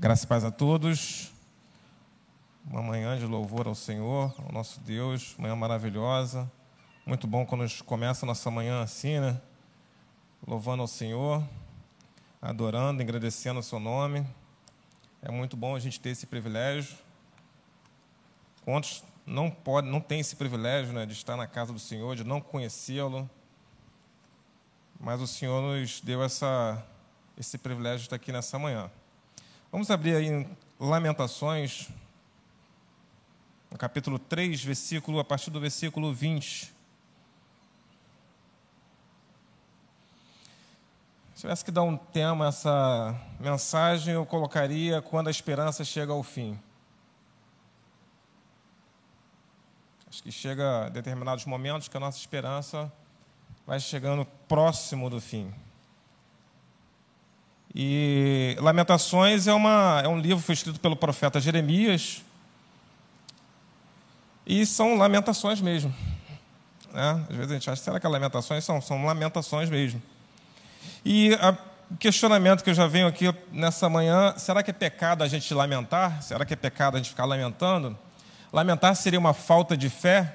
Graças e paz a todos. Uma manhã de louvor ao Senhor, ao nosso Deus, manhã maravilhosa. Muito bom quando a gente começa a nossa manhã assim, né? Louvando ao Senhor, adorando, agradecendo o seu nome. É muito bom a gente ter esse privilégio. Quantos não pode, não tem esse privilégio, né, de estar na casa do Senhor, de não conhecê-lo? Mas o Senhor nos deu essa esse privilégio de estar aqui nessa manhã. Vamos abrir aí Lamentações, no capítulo 3, versículo, a partir do versículo 20. Se tivesse que dar um tema a essa mensagem, eu colocaria quando a esperança chega ao fim. Acho que chega a determinados momentos que a nossa esperança vai chegando próximo do fim. E Lamentações é, uma, é um livro que foi escrito pelo profeta Jeremias. E são lamentações mesmo. Né? Às vezes a gente acha, será que é lamentações? São, são lamentações mesmo. E o questionamento que eu já venho aqui nessa manhã, será que é pecado a gente lamentar? Será que é pecado a gente ficar lamentando? Lamentar seria uma falta de fé?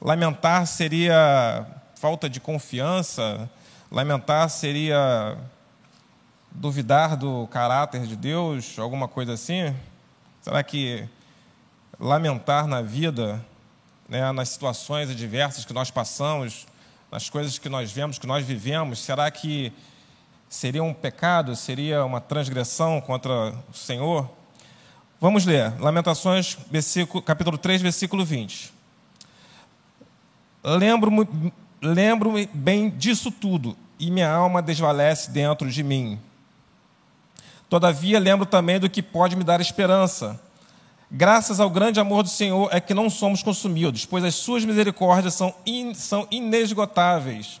Lamentar seria falta de confiança? Lamentar seria duvidar do caráter de Deus, alguma coisa assim? Será que lamentar na vida, né, nas situações adversas que nós passamos, nas coisas que nós vemos, que nós vivemos, será que seria um pecado, seria uma transgressão contra o Senhor? Vamos ler, Lamentações, versículo, capítulo 3, versículo 20. Lembro-me lembro bem disso tudo, e minha alma desvalece dentro de mim. Todavia, lembro também do que pode me dar esperança. Graças ao grande amor do Senhor é que não somos consumidos, pois as suas misericórdias são, in, são inesgotáveis.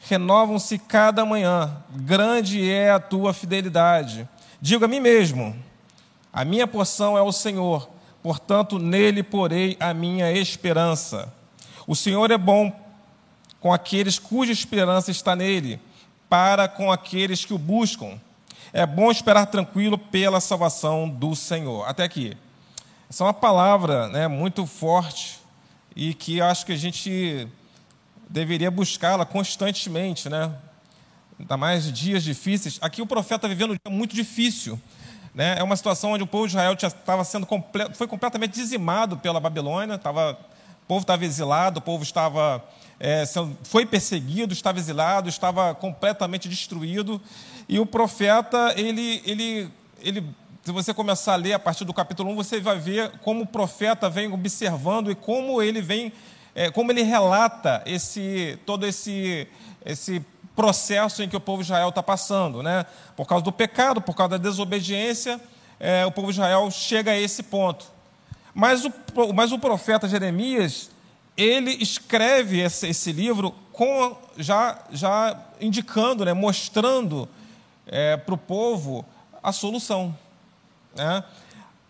Renovam-se cada manhã. Grande é a tua fidelidade. Digo a mim mesmo: a minha porção é o Senhor, portanto, nele porei a minha esperança. O Senhor é bom com aqueles cuja esperança está nele, para com aqueles que o buscam. É bom esperar tranquilo pela salvação do Senhor. Até aqui. Essa é uma palavra né, muito forte e que acho que a gente deveria buscá-la constantemente, né? Ainda mais dias difíceis. Aqui o profeta está vivendo um dia muito difícil. Né? É uma situação onde o povo de Israel estava sendo completo, foi completamente dizimado pela Babilônia, estava, o povo estava exilado, o povo estava é, foi perseguido, estava exilado, estava completamente destruído. E o profeta, ele, ele, ele, se você começar a ler a partir do capítulo 1, você vai ver como o profeta vem observando e como ele vem, é, como ele relata esse, todo esse, esse processo em que o povo de Israel está passando. Né? Por causa do pecado, por causa da desobediência, é, o povo de Israel chega a esse ponto. Mas o, mas o profeta Jeremias, ele escreve esse, esse livro com, já, já indicando, né, mostrando é, para o povo a solução. Né?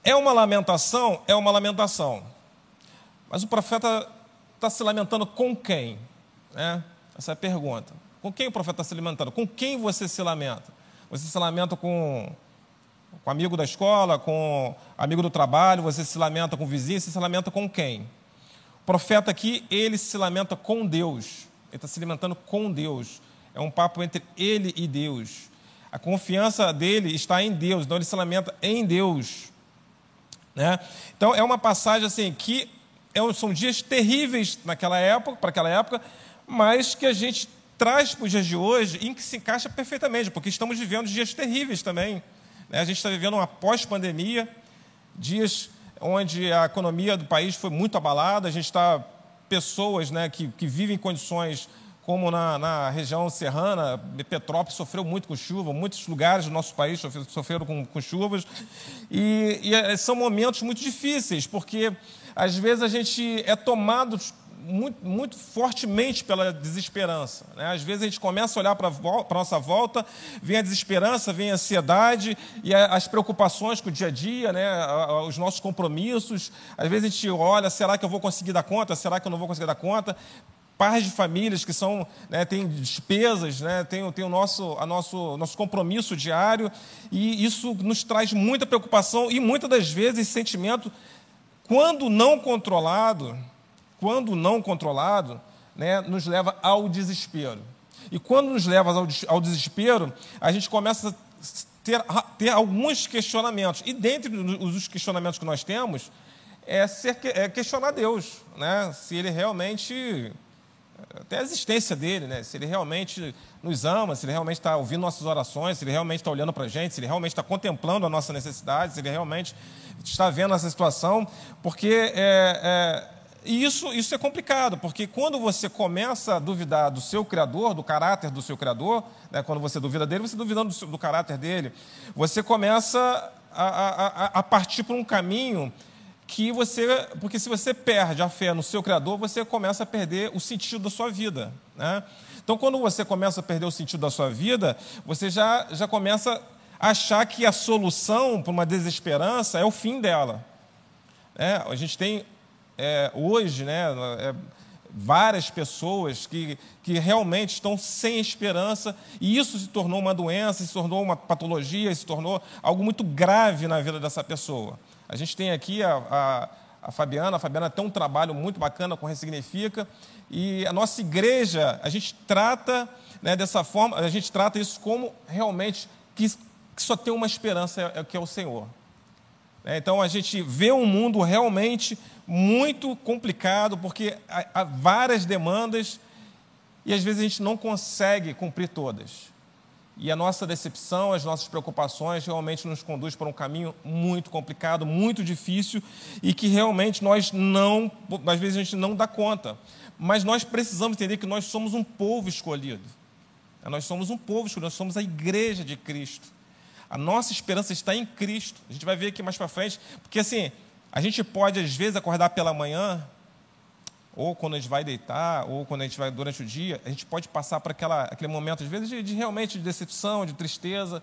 É uma lamentação? É uma lamentação. Mas o profeta está se lamentando com quem? Né? Essa é a pergunta. Com quem o profeta está se lamentando? Com quem você se lamenta? Você se lamenta com, com amigo da escola, com amigo do trabalho, você se lamenta com o vizinho, você se lamenta com quem? profeta aqui, ele se lamenta com Deus. Ele está se lamentando com Deus. É um papo entre ele e Deus. A confiança dele está em Deus, então ele se lamenta em Deus. Né? Então é uma passagem assim que é são dias terríveis naquela época, para aquela época, mas que a gente traz para os dias de hoje em que se encaixa perfeitamente, porque estamos vivendo dias terríveis também. Né? A gente está vivendo uma pós-pandemia, dias onde a economia do país foi muito abalada, a gente está pessoas né, que, que vivem em condições como na, na, região serrana, Petrópolis sofreu muito com chuva, muitos lugares do nosso país sofreram com, com chuvas, e, e, eh, são momentos muito difíceis, porque às vezes a gente é tomado muito, muito fortemente pela desesperança. Né? Às vezes a gente começa a olhar para a nossa volta, vem a desesperança, vem a ansiedade e a, as preocupações com o dia a dia, né? os nossos compromissos. Às vezes a gente olha, será que eu vou conseguir dar conta? Será que eu não vou conseguir dar conta? Pais de famílias que são né, têm despesas, né, o nosso, a nosso, nosso compromisso diário, e isso nos traz muita preocupação e muitas das vezes esse sentimento, quando não controlado, quando não controlado, né, nos leva ao desespero. E quando nos leva ao, ao desespero, a gente começa a ter, ter alguns questionamentos. E dentre os questionamentos que nós temos, é, ser, é questionar Deus, né? se ele realmente até a existência dele, né? se ele realmente nos ama, se ele realmente está ouvindo nossas orações, se ele realmente está olhando para a gente, se ele realmente está contemplando a nossa necessidade, se ele realmente está vendo essa situação, porque é, é, isso, isso é complicado, porque quando você começa a duvidar do seu Criador, do caráter do seu Criador, né, quando você duvida dele, você duvidando do, seu, do caráter dele, você começa a, a, a partir por um caminho que você. Porque se você perde a fé no seu Criador, você começa a perder o sentido da sua vida. Né? Então, quando você começa a perder o sentido da sua vida, você já, já começa a achar que a solução para uma desesperança é o fim dela. É, a gente tem é, hoje, né, é, várias pessoas que, que realmente estão sem esperança, e isso se tornou uma doença, se tornou uma patologia, se tornou algo muito grave na vida dessa pessoa. A gente tem aqui a, a, a Fabiana, a Fabiana tem um trabalho muito bacana com Ressignifica, e a nossa igreja, a gente trata né, dessa forma, a gente trata isso como realmente que, que só tem uma esperança, é, que é o Senhor. É, então a gente vê um mundo realmente muito complicado, porque há várias demandas e às vezes a gente não consegue cumprir todas. E a nossa decepção, as nossas preocupações realmente nos conduz para um caminho muito complicado, muito difícil e que realmente nós não, às vezes a gente não dá conta. Mas nós precisamos entender que nós somos um povo escolhido. Nós somos um povo escolhido, nós somos a igreja de Cristo. A nossa esperança está em Cristo. A gente vai ver aqui mais para frente, porque assim, a gente pode às vezes acordar pela manhã, ou quando a gente vai deitar, ou quando a gente vai durante o dia, a gente pode passar por aquela, aquele momento, às vezes, de, de realmente de decepção, de tristeza,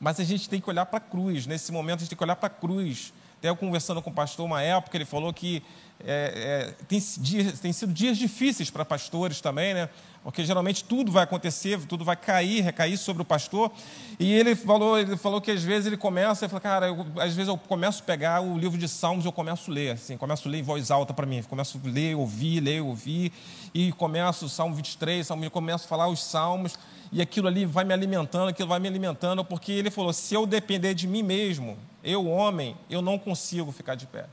mas a gente tem que olhar para a cruz. Nesse momento, a gente tem que olhar para a cruz. Até eu conversando com o pastor uma época, ele falou que é, é, tem, dias, tem sido dias difíceis para pastores também, né? porque geralmente tudo vai acontecer, tudo vai cair, recair sobre o pastor. E ele falou, ele falou que às vezes ele começa, ele falou, cara, eu, às vezes eu começo a pegar o livro de Salmos, eu começo a ler, assim, começo a ler em voz alta para mim, começo a ler, ouvir, ler, ouvir, e começo o Salmo 23, Salmo, eu começo a falar os Salmos, e aquilo ali vai me alimentando, aquilo vai me alimentando, porque ele falou, se eu depender de mim mesmo, eu, homem, eu não consigo ficar de pé.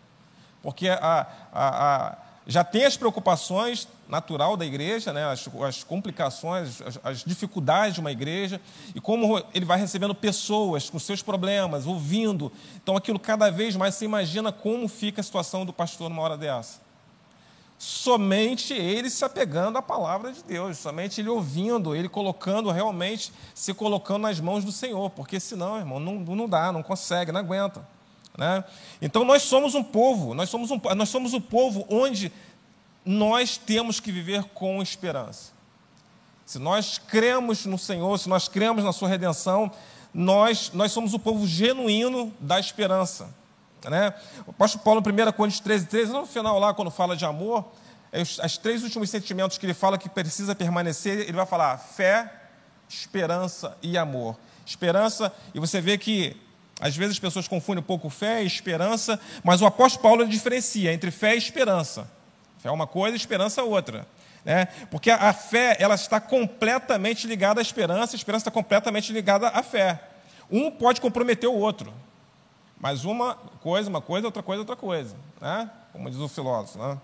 Porque a, a, a já tem as preocupações natural da igreja, né, as, as complicações, as, as, dificuldades de uma igreja, e como ele vai recebendo pessoas com seus problemas, ouvindo. Então, aquilo cada vez mais você imagina como fica a situação do pastor numa hora dessa. Somente ele se apegando à palavra de Deus, somente ele ouvindo, ele colocando realmente, se colocando nas mãos do Senhor, porque senão, irmão, não, não dá, não consegue, não aguenta. Né? Então nós somos um povo, nós somos, um, nós somos o povo onde nós temos que viver com esperança. Se nós cremos no Senhor, se nós cremos na Sua redenção, nós, nós somos o povo genuíno da esperança. Né? O apóstolo Paulo, 1 Coríntios 13, 13, no final lá, quando fala de amor, é os, três últimos sentimentos que ele fala que precisa permanecer, ele vai falar fé, esperança e amor. Esperança, e você vê que às vezes as pessoas confundem um pouco fé e esperança, mas o apóstolo Paulo diferencia entre fé e esperança. Fé é uma coisa, esperança é outra. Né? Porque a, fé ela está completamente ligada à esperança, a esperança está completamente ligada à fé. Um pode comprometer o outro. Mas uma coisa, uma coisa, outra coisa, outra coisa. Né? Como diz o filósofo. Né?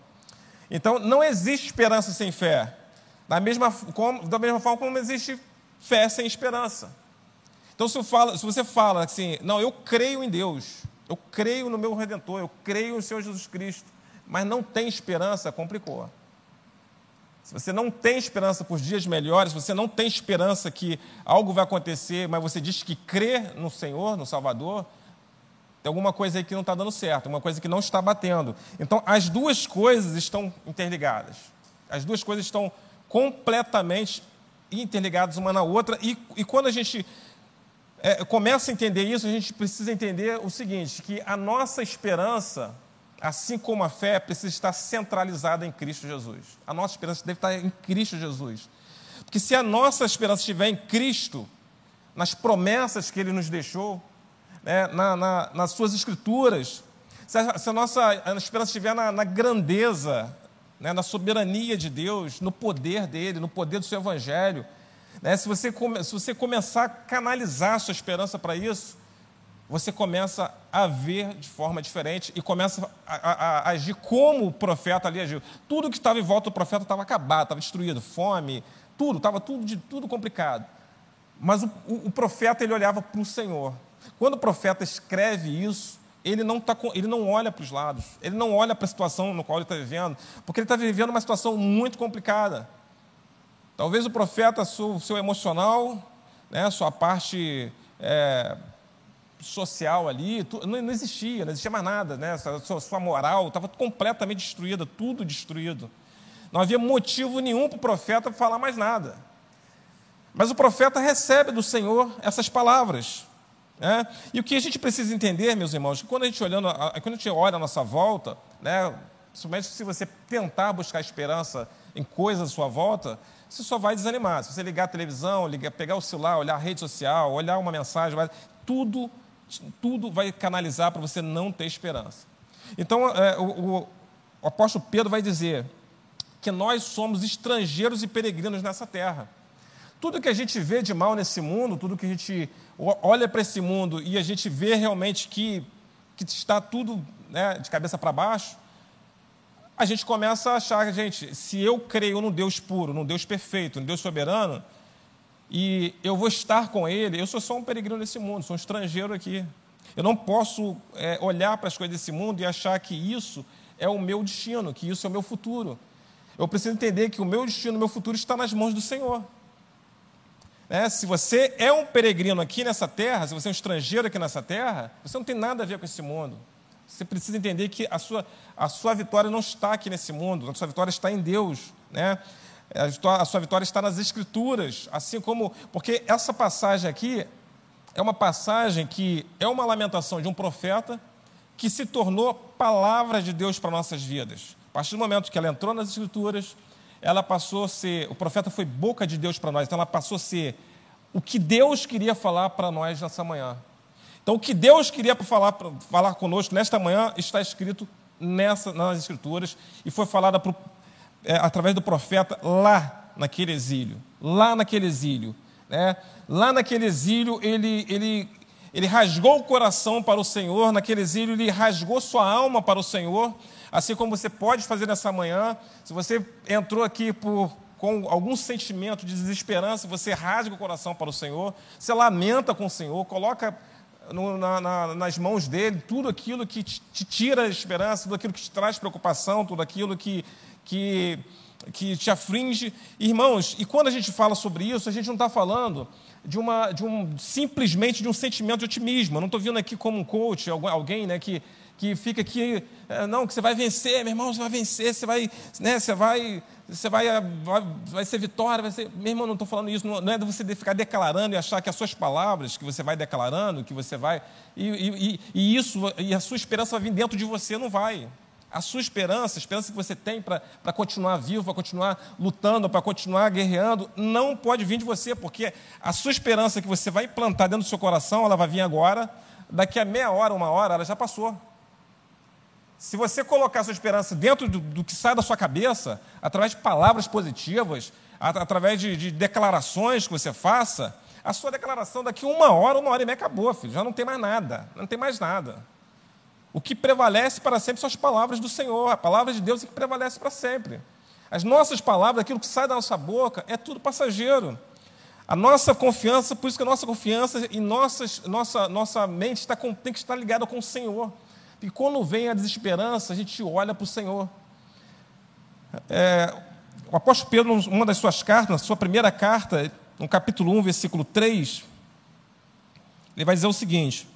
Então, não existe esperança sem fé. Da mesma, como, da mesma forma como existe fé sem esperança. Então, se, falo, se, você fala assim, não, eu creio em Deus, eu creio no meu Redentor, eu creio no Senhor Jesus Cristo, mas não tem esperança, complicou. Se você não tem esperança por dias melhores, se você não tem esperança que algo vai acontecer, mas você diz que crê no Senhor, no Salvador, tem alguma coisa aí que não está dando certo, uma coisa que não está batendo. Então, as duas coisas estão interligadas. As duas coisas estão completamente interligadas uma na outra. E, e quando a gente é, começa a entender isso, a gente precisa entender o seguinte: que a nossa esperança assim como a fé precisa estar centralizada em Cristo Jesus. A nossa esperança deve estar em Cristo Jesus. Porque se a nossa esperança estiver em Cristo, nas promessas que Ele nos deixou, né, na, na, nas suas escrituras, se a, se a nossa esperança estiver na, na grandeza, né, na soberania de Deus, no poder dele, no poder do seu Evangelho, né, se, você come, se você começar a canalizar a sua esperança para isso, você começa a ver de forma diferente e começa a, a, a, agir como o profeta ali agiu. Tudo que estava em volta do profeta estava acabado, estava destruído, fome, tudo, estava tudo, de, tudo complicado. Mas o, o, o profeta ele olhava para o Senhor. Quando o profeta escreve isso, ele não, tá, ele não olha para os lados, ele não olha para a situação no qual ele está vivendo, porque ele está vivendo uma situação muito complicada. Talvez o profeta, seu, seu emocional, né, sua parte é, social ali, tu, não, não, existia, não existia mais nada, né, sua, sua moral estava completamente destruída, tudo destruído. Não havia motivo nenhum para o profeta falar mais nada. Mas o profeta recebe do Senhor essas palavras. Né? E o que a gente precisa entender, meus irmãos, que quando a gente, olhando, quando a gente olha à nossa volta, né, principalmente se você tentar buscar esperança em coisas à sua volta, você só vai desanimar. Se você ligar a televisão, ligar, pegar o celular, olhar a rede social, olhar uma mensagem, tudo, tudo vai canalizar para você não ter esperança. Então, é, o, o, o apóstolo Pedro vai dizer que nós somos estrangeiros e peregrinos nessa terra. Tudo que a gente vê de mal nesse mundo, tudo que a gente olha para esse mundo e a gente vê realmente que, que está tudo né, de cabeça para baixo, a gente começa a achar, gente, se eu creio num Deus puro, num Deus perfeito, num Deus soberano, e eu vou estar com Ele, eu sou só um peregrino nesse mundo, sou um estrangeiro aqui. Eu não posso é, olhar para as coisas desse mundo e achar que isso é o meu destino, que isso é o meu futuro. Eu preciso entender que o meu destino, o meu futuro está nas mãos do Senhor. É, se você é um peregrino aqui nessa terra, se você é um estrangeiro aqui nessa terra, você não tem nada a ver com esse mundo. Você precisa entender que a sua, a sua vitória não está aqui nesse mundo, a sua vitória está em Deus. Né? A, sua vitória está nas Escrituras, assim como. Porque essa passagem aqui é uma passagem que é uma lamentação de um profeta que se tornou palavra de Deus para nossas vidas. A partir do momento que ela entrou nas Escrituras, ela passou a ser, o profeta foi boca de Deus para nós, então ela passou a ser o que Deus queria falar para nós nessa manhã. Então, o que Deus queria falar, falar conosco nesta manhã está escrito nessa, nas Escrituras e foi falada pro, é, através do profeta lá naquele exílio. Lá naquele exílio. Né? Lá naquele exílio, ele, ele, ele rasgou o coração para o Senhor, naquele exílio, ele rasgou sua alma para o Senhor Assim como você pode fazer nessa manhã, se você entrou aqui por, com algum sentimento de desesperança, você rasga o coração para o Senhor, você lamenta com o Senhor, coloca no, na, na, nas mãos dele tudo aquilo que te, te, tira a esperança, tudo aquilo que te traz preocupação, tudo aquilo que, que, que te aflige. Irmãos, e quando a gente fala sobre isso, a gente não está falando de, uma, de um simplesmente de um sentimento de otimismo. Eu não estou vindo aqui como um coach, alguém né, que que fica aqui, é, não, que você vai vencer, meu irmão, você vai vencer, você vai, né, você vai, você vai, vai, vai ser vitória, vai ser. Meu irmão, não estou falando isso, não, não é de você ficar declarando e achar que as suas palavras que você vai declarando, que você vai. E, e, e isso, e a sua esperança vai vir dentro de você, não vai. A sua esperança, a esperança que você tem para continuar vivo, para continuar lutando, para continuar guerreando, não pode vir de você, porque a sua esperança que você vai implantar dentro do seu coração, ela vai vir agora, daqui a meia hora, uma hora, ela já passou. Se você colocar sua esperança dentro do, do, que sai da sua cabeça, através de palavras positivas, através de, de, declarações que você faça, a sua declaração daqui uma hora, uma hora e meia acabou, filho. Já não tem mais nada. Não tem mais nada. O que prevalece para sempre são as palavras do Senhor. A palavra de Deus é que prevalece para sempre. As nossas palavras, aquilo que sai da nossa boca, é tudo passageiro. A nossa confiança, por isso que a nossa confiança e nossas, nossa, nossa mente está com, tem que estar ligada com o Senhor. E quando vem a desesperança, a gente olha para o Senhor. É, o apóstolo Pedro, uma das suas cartas, na sua primeira carta, no capítulo 1, versículo 3, ele vai dizer o seguinte: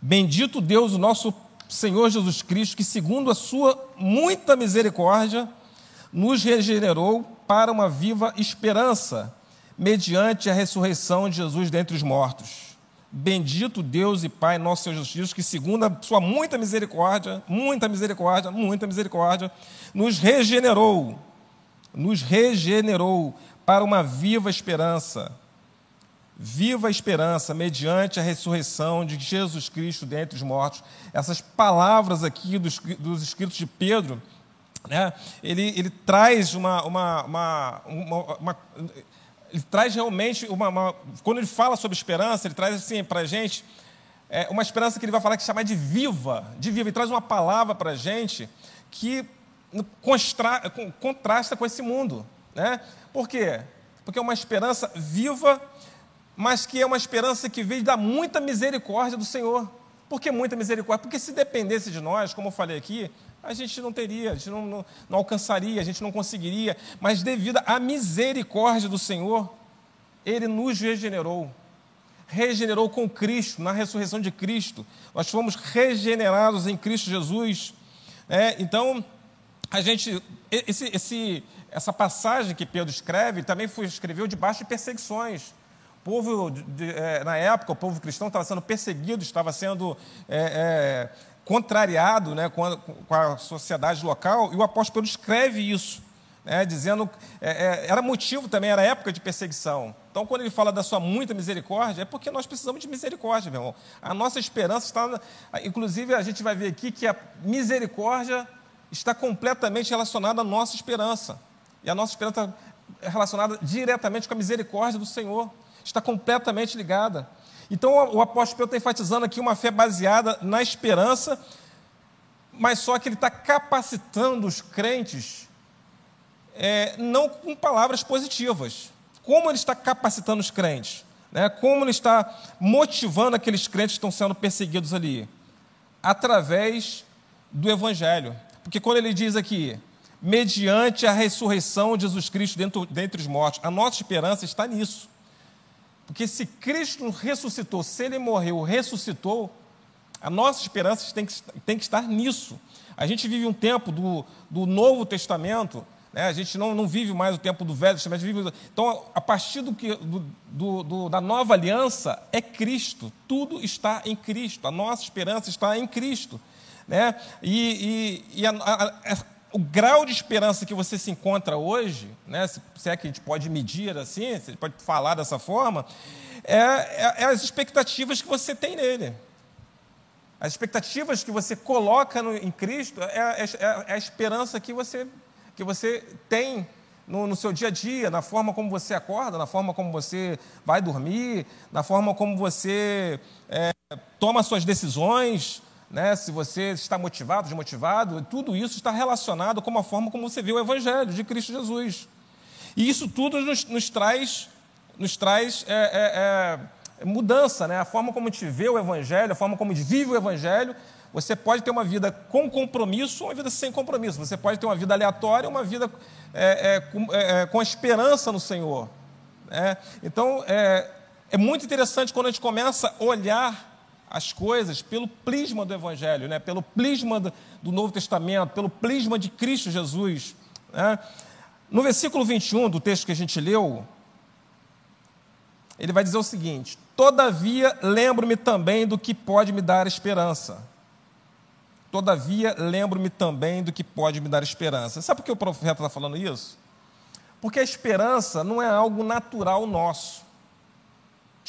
Bendito Deus, o nosso Senhor Jesus Cristo, que segundo a sua muita misericórdia, nos regenerou para uma viva esperança, mediante a ressurreição de Jesus dentre os mortos Bendito Deus e Pai nosso Senhor Jesus Cristo, que segundo a sua muita misericórdia, muita misericórdia, muita misericórdia, nos regenerou, nos regenerou para uma viva esperança. Viva esperança, mediante a ressurreição de Jesus Cristo dentre os mortos. Essas palavras aqui dos, dos escritos de Pedro, né, ele, ele traz uma, uma, uma, uma ele traz realmente uma, uma, Quando ele fala sobre esperança, ele traz assim para a gente é, uma esperança que ele vai falar que chama de viva, de viva. Ele traz uma palavra para a gente que constra, contrasta com esse mundo. Né? Por quê? Porque é uma esperança viva, mas que é uma esperança que veio da muita misericórdia do Senhor. Por que muita misericórdia? Porque se dependesse de nós, como eu falei aqui, a gente não teria, a gente não, não, não, alcançaria, a gente não conseguiria, mas devido à misericórdia do Senhor, Ele nos regenerou. Regenerou com Cristo, na ressurreição de Cristo. Nós fomos regenerados em Cristo Jesus. É, então, a gente, esse, esse, essa passagem que Pedro escreve também foi, escreveu debaixo de perseguições. Povo, de, é, na época, o povo cristão estava sendo perseguido, estava sendo é, é contrariado né, com, a, com, a, sociedade local, e o apóstolo escreve isso, né, dizendo é, é, era motivo também, era época de perseguição. Então, quando ele fala da sua muita misericórdia, é porque nós precisamos de misericórdia, meu irmão. A nossa esperança está. Inclusive, a gente vai ver aqui que a misericórdia está completamente relacionada à nossa esperança. E a nossa esperança é relacionada diretamente com a misericórdia do Senhor. Está completamente ligada. Então o apóstolo Pedro está enfatizando aqui uma fé baseada na esperança, mas só que ele está capacitando os crentes é, não com palavras positivas. Como ele está capacitando os crentes? Né? Como ele está motivando aqueles crentes que estão sendo perseguidos ali? Através do Evangelho. Porque quando ele diz aqui, mediante a ressurreição de Jesus Cristo dentro, dentre os mortos, a nossa esperança está nisso. Porque se Cristo ressuscitou, se ele morreu, ressuscitou, a nossa esperança tem que, tem que estar nisso. A gente vive um tempo do, do Novo Testamento, né? a gente não, não vive mais o tempo do Velho Testamento. Vive, então, a partir do que, do, do, do, da nova aliança, é Cristo. Tudo está em Cristo. A nossa esperança está em Cristo. Né? E, e, e a, a, o grau de esperança que você se encontra hoje, né, se, é que a gente pode medir assim, se pode falar dessa forma, é, é, é, as expectativas que você tem nele. As expectativas que você coloca no, em Cristo é, é, é, é, a esperança que você, que você tem no, no, seu dia a dia, na forma como você acorda, na forma como você vai dormir, na forma como você é, toma suas decisões, né, se você está motivado, desmotivado, tudo isso está relacionado com a forma como você vê o Evangelho de Cristo Jesus. E isso tudo nos, nos traz, nos traz é, é, é, mudança, né? a forma como a gente vê o Evangelho, a forma como a gente vive o Evangelho. Você pode ter uma vida com compromisso ou uma vida sem compromisso. Você pode ter uma vida aleatória ou uma vida é, é, com, é, com esperança no Senhor. Né? Então, é, é muito interessante quando a gente começa a olhar as coisas pelo prisma do Evangelho, né? pelo prisma do, Novo Testamento, pelo prisma de Cristo Jesus. Né? No versículo 21 do texto que a gente leu, ele vai dizer o seguinte: Todavia lembro-me também do que pode me dar esperança. Todavia lembro-me também do que pode me dar esperança. Sabe por que o profeta está falando isso? Porque a esperança não é algo natural nosso.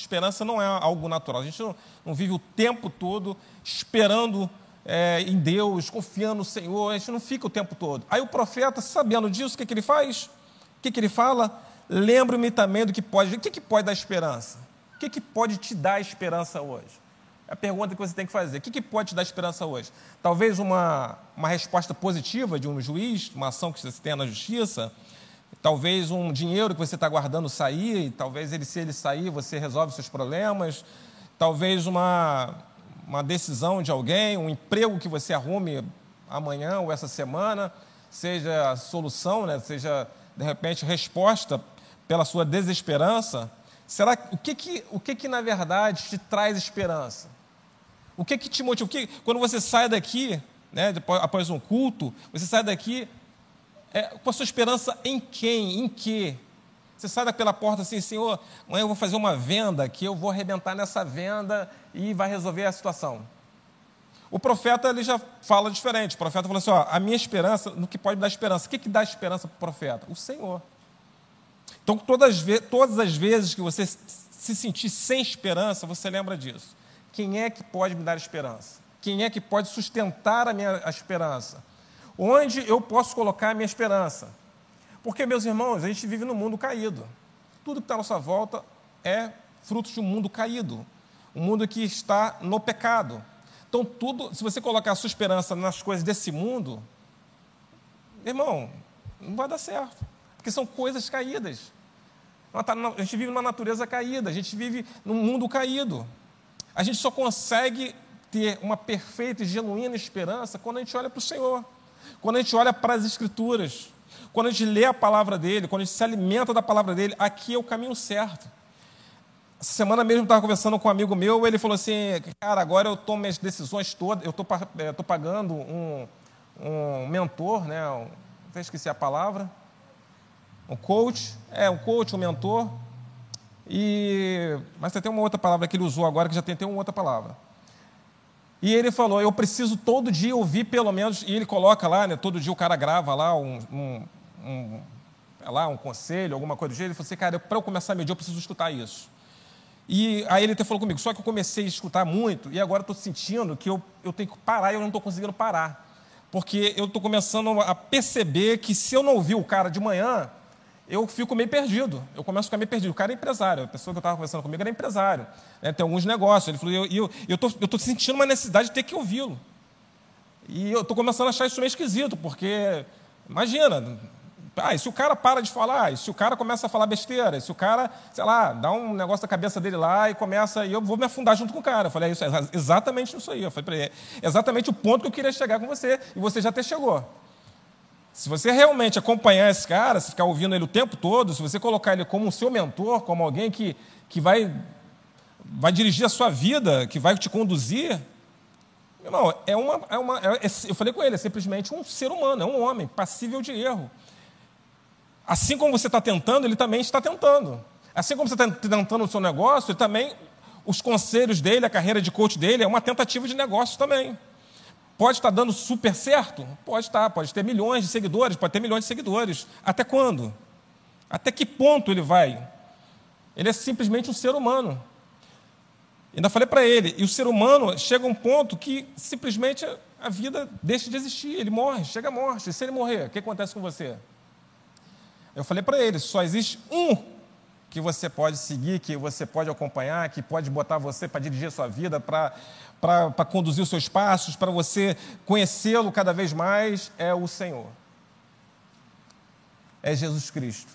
Esperança não é algo natural. A gente não, não vive o tempo todo esperando é, em Deus, confiando no Senhor. A gente não fica o tempo todo. Aí o profeta, sabendo disso, o que, que ele faz? O que, que ele fala? Lembro-me também do que pode. O que, que pode dar esperança? O que, que pode te dar esperança hoje? É a pergunta que você tem que fazer. O que, que pode te dar esperança hoje? Talvez uma, uma resposta positiva de um juiz, uma ação que você tem na justiça Talvez um dinheiro que você está guardando sair, talvez ele, se ele sair, você resolve seus problemas. Talvez uma, uma decisão de alguém, um emprego que você arrume amanhã ou essa semana, seja a solução, né? seja, de repente, resposta pela sua desesperança. Será o que que, o que, que na verdade te traz esperança? O que que te motiva? O que, quando você sai daqui, né, depois, após um culto, você sai daqui é, com a sua esperança em quem? Em que? Você sai pela porta assim, Senhor, amanhã eu vou fazer uma venda que eu vou arrebentar nessa venda e vai resolver a situação. O profeta ele já fala diferente. O profeta falou assim: ó, a minha esperança, no que pode dar esperança. O que, que dá esperança para o profeta? O Senhor. Então, todas, todas as vezes que você se sentir sem esperança, você lembra disso. Quem é que pode me dar esperança? Quem é que pode sustentar a minha esperança? Onde eu posso colocar a minha esperança? Porque, meus irmãos, a gente vive num mundo caído. Tudo que está à nossa volta é fruto de um mundo caído. Um mundo que está no pecado. Então, tudo, se você colocar a sua esperança nas coisas desse mundo, irmão, não vai dar certo. Porque são coisas caídas. A gente vive numa natureza caída, a gente vive num mundo caído. A gente só consegue ter uma perfeita e genuína esperança quando a gente olha para o Senhor, quando a gente olha para as Escrituras, quando a gente lê a palavra dele, quando a gente se alimenta da palavra dele, aqui é o caminho certo. Essa semana mesmo estava conversando com um amigo meu, ele falou assim, cara, agora eu tomo minhas decisões todas, eu estou é, pagando um, um mentor, né, até esqueci a palavra, um coach, é, um coach, um mentor, e, mas tem uma outra palavra que ele usou agora, que já tem uma outra palavra. E ele falou, eu preciso todo dia ouvir pelo menos, e ele coloca lá, né, todo dia o cara grava lá um, um, um lá, um conselho, alguma coisa do jeito, ele falou assim, cara, para eu começar meu dia eu preciso escutar isso. E aí ele até falou comigo, só que eu comecei a escutar muito, e agora estou sentindo que eu, eu tenho que parar e eu não estou conseguindo parar. Porque eu estou começando a perceber que se eu não ouvir o cara de manhã, eu fico meio perdido. Eu começo a ficar meio perdido. O cara é empresário, a pessoa que eu estava conversando comigo era empresário. Né? Tem alguns negócios. Ele falou, e eu estou eu, tô sentindo uma necessidade de ter que ouvi-lo. E eu estou começando a achar isso meio esquisito, porque, imagina, ah, se o cara para de falar, se o cara começa a falar besteira, se o cara, sei lá, dá um negócio da cabeça dele lá e começa, e eu vou me afundar junto com o cara. Eu falei, é isso, é exatamente isso aí. Eu falei para ele, é exatamente o ponto que eu queria chegar com você, e você já até chegou. Se você realmente acompanhar esse cara, se ficar ouvindo ele o tempo todo, se você colocar ele como seu mentor, como alguém que, que vai, vai dirigir a sua vida, que vai te conduzir, irmão, é uma, é uma é, eu falei com ele, é simplesmente um ser humano, é um homem passível de erro. Assim como você está tentando, ele também está tentando. Assim como você está tentando o seu negócio, ele também, os conselhos dele, a carreira de coach dele, é uma tentativa de negócio também. Pode estar dando super certo? Pode estar, pode ter milhões de seguidores, pode ter milhões de seguidores. Até quando? Até que ponto ele vai? Ele é simplesmente um ser humano. Ainda falei para ele, e o ser humano chega a um ponto que simplesmente a vida deixa de existir, ele morre, chega a morte. E se ele morrer, o que acontece com você? Eu falei para ele, só existe um que você pode seguir, que você pode acompanhar, que pode botar você para dirigir a sua vida, para para conduzir os seus passos, para você conhecê-lo cada vez mais, é o Senhor. É Jesus Cristo.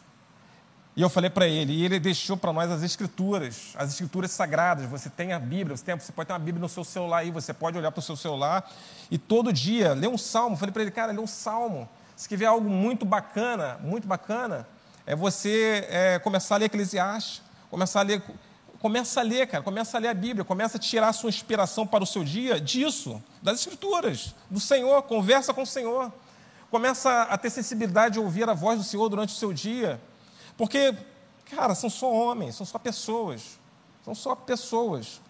E eu falei para ele, e ele deixou para nós as escrituras, as escrituras sagradas. Você tem a Bíblia, você, tem, você pode ter uma Bíblia no seu celular aí, você pode olhar para o seu celular e todo dia ler um salmo. Falei para ele, cara, lê um salmo. Se quiser algo muito bacana, muito bacana, é você é, começar a ler Eclesiastes, começar a ler Começa a ler, cara, começa a ler a Bíblia, começa a tirar a sua inspiração para o seu dia disso, das Escrituras, do Senhor, conversa com o Senhor. Começa a ter sensibilidade de ouvir a voz do Senhor durante o seu dia. Porque, cara, são só homens, são só pessoas. São só pessoas.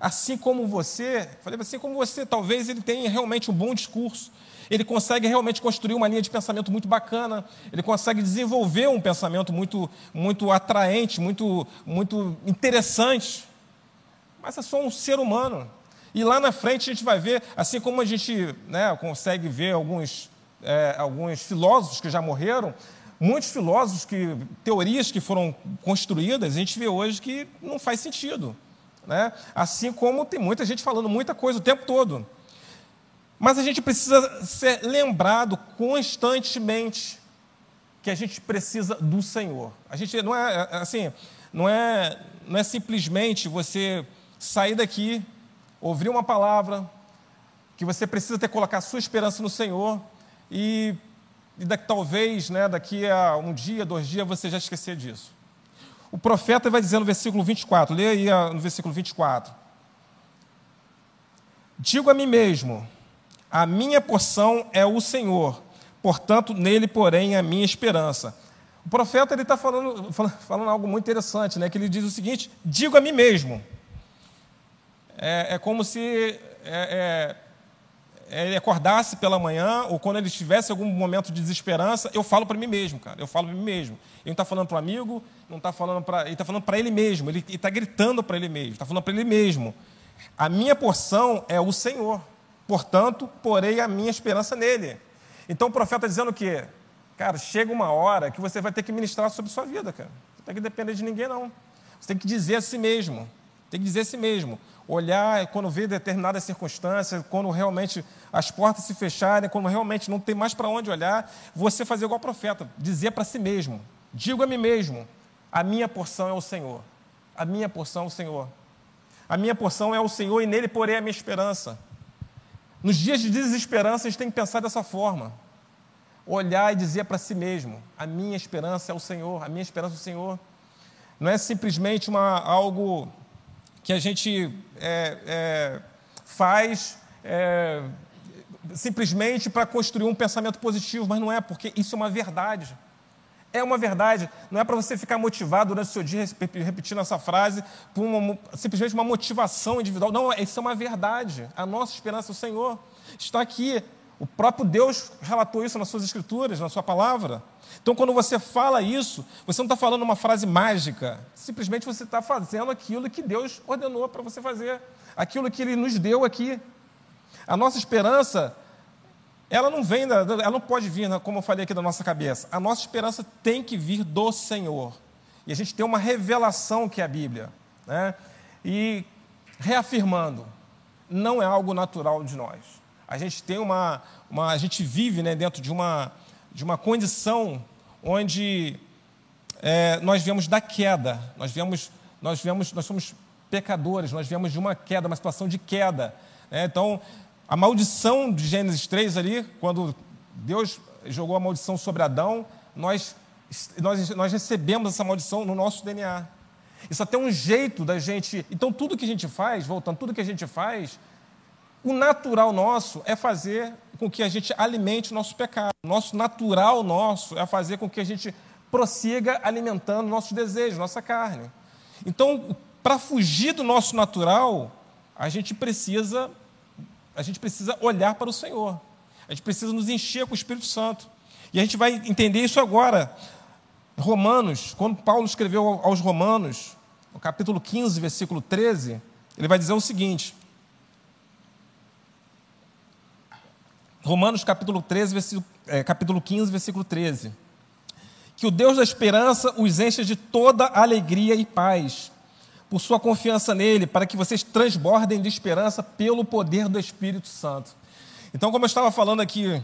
Assim como você, falei assim como você, talvez ele tenha realmente um bom discurso, ele consegue realmente construir uma linha de pensamento muito bacana, ele consegue desenvolver um pensamento muito, muito atraente, muito, muito interessante. Mas é só um ser humano. E lá na frente a gente vai ver, assim como a gente né, consegue ver alguns, é, alguns filósofos que já morreram, muitos filósofos, que, teorias que foram construídas, a gente vê hoje que não faz sentido. Né? Assim como tem muita gente falando muita coisa o tempo todo. Mas a gente precisa ser lembrado constantemente que a gente precisa do Senhor. A gente não é assim, não é, não é simplesmente você sair daqui, ouvir uma palavra, que você precisa ter colocar sua esperança no Senhor e, e daqui, talvez, né, daqui a um dia, dois dias, você já esquecer disso. O profeta vai dizer no versículo 24, leia aí no versículo 24. Digo a mim mesmo, a minha porção é o Senhor, portanto, nele porém a minha esperança. O profeta ele está falando, falando algo muito interessante, né? que ele diz o seguinte: digo a mim mesmo. É, é como se é, é, ele acordasse pela manhã, ou quando ele tivesse algum momento de desesperança, eu falo para mim mesmo, cara. Eu falo para mim mesmo. Ele não está falando para o amigo, não está falando para. Ele está falando para ele mesmo, ele está gritando para ele mesmo, está falando para ele mesmo. A minha porção é o Senhor. Portanto, porei a minha esperança nele. Então o profeta está dizendo o quê? Cara, chega uma hora que você vai ter que ministrar sobre sua vida, cara. Não tem que depender de ninguém, não. Você tem que dizer a si mesmo. Tem que dizer a si mesmo. Olhar quando vê determinadas circunstâncias, quando realmente as portas se fecharem, quando realmente não tem mais para onde olhar, você fazer igual o profeta, dizer para si mesmo: digo a mim mesmo, a minha porção é o Senhor. A minha porção é o Senhor. A minha porção é o Senhor e nele porei a minha esperança. Nos dias de desesperança, a gente tem que pensar dessa forma olhar e dizer para si mesmo: a minha esperança é o Senhor, a minha esperança é o Senhor. Não é simplesmente uma, algo que a gente é, é, faz é, simplesmente para construir um pensamento positivo, mas não é, porque isso é uma verdade. É uma verdade. Não é para você ficar motivado durante o seu dia repetindo essa frase por uma, simplesmente uma motivação individual. Não, isso é uma verdade. A nossa esperança é o Senhor. Está aqui o próprio Deus relatou isso nas suas escrituras, na sua palavra. Então, quando você fala isso, você não está falando uma frase mágica, simplesmente você está fazendo aquilo que Deus ordenou para você fazer, aquilo que Ele nos deu aqui. A nossa esperança, ela não vem, da, ela não pode vir, como eu falei aqui, da nossa cabeça. A nossa esperança tem que vir do Senhor. E a gente tem uma revelação que é a Bíblia. Né? E reafirmando, não é algo natural de nós a gente tem uma, uma a gente vive né, dentro de uma, de uma condição onde é, nós viemos da queda, nós viemos, nós viemos, nós somos pecadores, nós viemos de uma queda, uma situação de queda. Né? Então, a maldição de Gênesis 3 ali, quando Deus jogou a maldição sobre Adão, nós, nós, nós recebemos essa maldição no nosso DNA. Isso até um jeito da gente. Então, tudo que a gente faz, voltando, tudo que a gente faz, o natural nosso é fazer com que a gente alimente o nosso pecado. O nosso natural nosso é fazer com que a gente prossiga alimentando nossos desejos, nossa carne. Então, para fugir do nosso natural, a gente precisa a gente precisa olhar para o Senhor. A gente precisa nos encher com o Espírito Santo. E a gente vai entender isso agora. Romanos, quando Paulo escreveu aos Romanos, no capítulo 15, versículo 13, ele vai dizer o seguinte: Romanos capítulo, 13, versículo, é, capítulo 15, versículo 13. Que o Deus da esperança os encha de toda alegria e paz, por sua confiança nele, para que vocês transbordem de esperança pelo poder do Espírito Santo. Então, como eu estava falando aqui,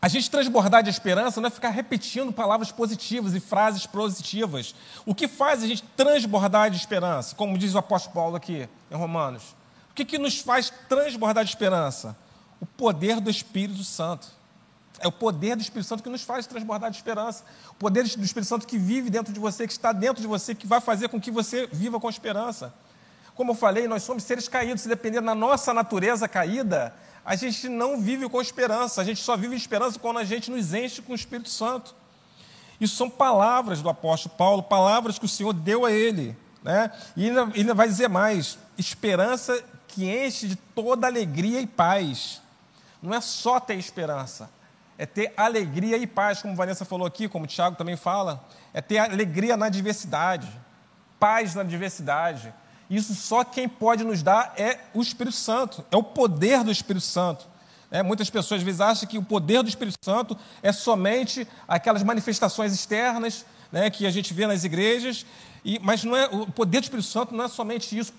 a gente transbordar de esperança não é ficar repetindo palavras positivas e frases positivas. O que faz a gente transbordar de esperança? Como diz o apóstolo Paulo aqui em Romanos. O que, que nos faz transbordar de esperança? o poder do Espírito Santo. É o poder do Espírito Santo que nos faz transbordar de esperança. O poder do Espírito Santo que vive dentro de você, que está dentro de você, que vai fazer com que você viva com esperança. Como eu falei, nós somos seres caídos. Se depender da nossa natureza caída, a gente não vive com esperança. A gente só vive esperança quando a gente nos enche com o Espírito Santo. Isso são palavras do apóstolo Paulo, palavras que o Senhor deu a ele. Né? E ainda, ainda vai dizer mais: esperança que enche de toda alegria e paz não é só ter esperança, é ter alegria e paz, como Vanessa falou aqui, como o Tiago também fala, é ter alegria na diversidade, paz na diversidade. Isso só quem pode nos dar é o Espírito Santo, é o poder do Espírito Santo. É, muitas pessoas às vezes acham que o poder do Espírito Santo é somente aquelas manifestações externas né, que a gente vê nas igrejas, e, mas não é, o poder do Espírito Santo não é somente isso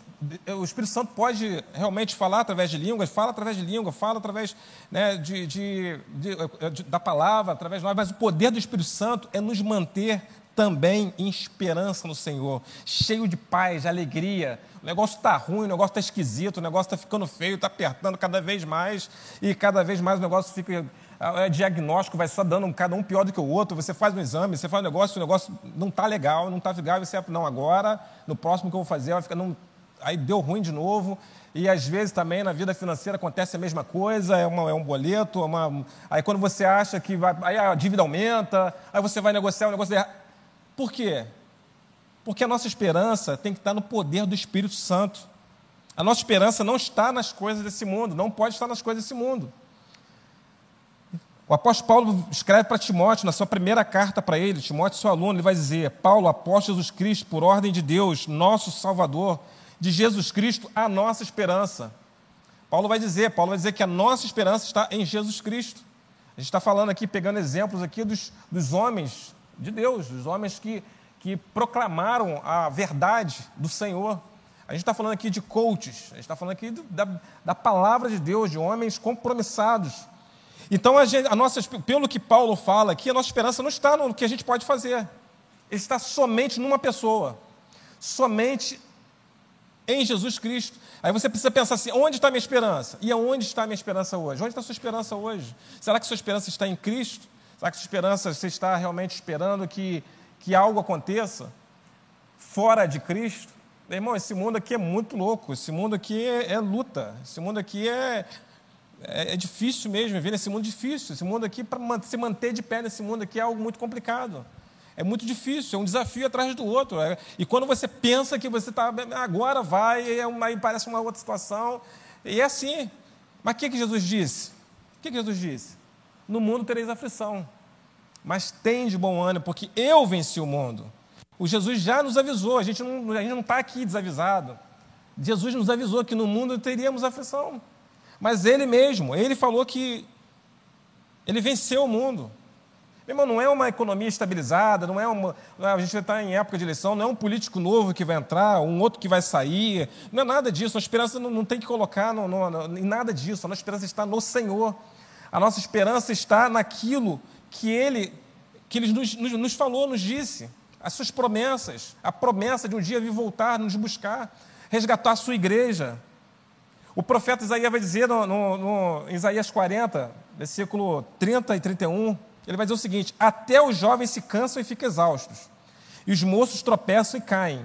o Espírito Santo pode realmente falar através de línguas, fala através de língua, fala através né, de, de, de, da palavra, através de nós, mas o poder do Espírito Santo é nos manter também em esperança no Senhor, cheio de paz, de alegria. O negócio está ruim, o negócio está esquisito, o negócio está ficando feio, está apertando cada vez mais, e cada vez mais o negócio fica. É, diagnóstico vai só dando cada um pior do que o outro. Você faz um exame, você faz um negócio, o negócio não está legal, não está legal, e você, não, agora, no próximo que eu vou fazer, vai ficar. Não, aí deu ruim de novo. E às vezes também na vida financeira acontece a mesma coisa, é, uma, é um boleto, é uma, aí quando você acha que vai, aí a dívida aumenta, aí você vai negociar o um negócio. Por quê? Porque a nossa esperança tem que estar no poder do Espírito Santo. A nossa esperança não está nas coisas desse mundo, não pode estar nas coisas desse mundo. O apóstolo Paulo escreve para Timóteo, na sua primeira carta para ele, Timóteo, seu aluno, ele vai dizer: Paulo, apóstolo Jesus Cristo, por ordem de Deus, nosso Salvador, de Jesus Cristo, a nossa esperança. Paulo vai dizer, Paulo vai dizer que a nossa esperança está em Jesus Cristo. A gente está falando aqui, pegando exemplos aqui dos, dos homens de Deus, dos homens que, que proclamaram a verdade do Senhor. A gente está falando aqui de coaches, a gente está falando aqui da, da palavra de Deus, de homens compromissados então, a, gente, a nossa, pelo que Paulo fala aqui, a nossa esperança não está no que a gente pode fazer. Ele está somente numa pessoa. Somente em Jesus Cristo. Aí você precisa pensar assim: onde está a minha esperança? E aonde está a minha esperança hoje? Onde está a sua esperança hoje? Será que sua esperança está em Cristo? Será que a sua esperança, você está realmente esperando que, que algo aconteça fora de Cristo? Irmão, esse mundo aqui é muito louco, esse mundo aqui é, é luta, esse mundo aqui é, é, é, difícil mesmo viver nesse mundo difícil. Esse mundo aqui, para se manter de pé nesse mundo aqui, é algo muito complicado. É muito difícil, é um desafio atrás do outro. É, e quando você pensa que você está, agora vai, é uma, aí parece uma outra situação. E é assim. Mas o que, que Jesus disse? O que, que Jesus disse? No mundo tereis aflição. Mas tem de bom ânimo, porque eu venci o mundo. O Jesus já nos avisou, a gente não está aqui desavisado. Jesus nos avisou que no mundo teríamos aflição. Mas ele mesmo, ele falou que ele venceu o mundo. Irmão, não é uma economia estabilizada, não é uma. A gente está em época de eleição, não é um político novo que vai entrar, um outro que vai sair. Não é nada disso. A esperança não, não tem que colocar no, no, no, em nada disso. A nossa esperança está no Senhor. A nossa esperança está naquilo que Ele, que ele nos, nos, nos falou, nos disse. As suas promessas. A promessa de um dia vir voltar, nos buscar, resgatar a sua igreja. O profeta Isaías vai dizer no, no, no Isaías 40, versículo 30 e 31, ele vai dizer o seguinte: Até os jovens se cansam e ficam exaustos, e os moços tropeçam e caem,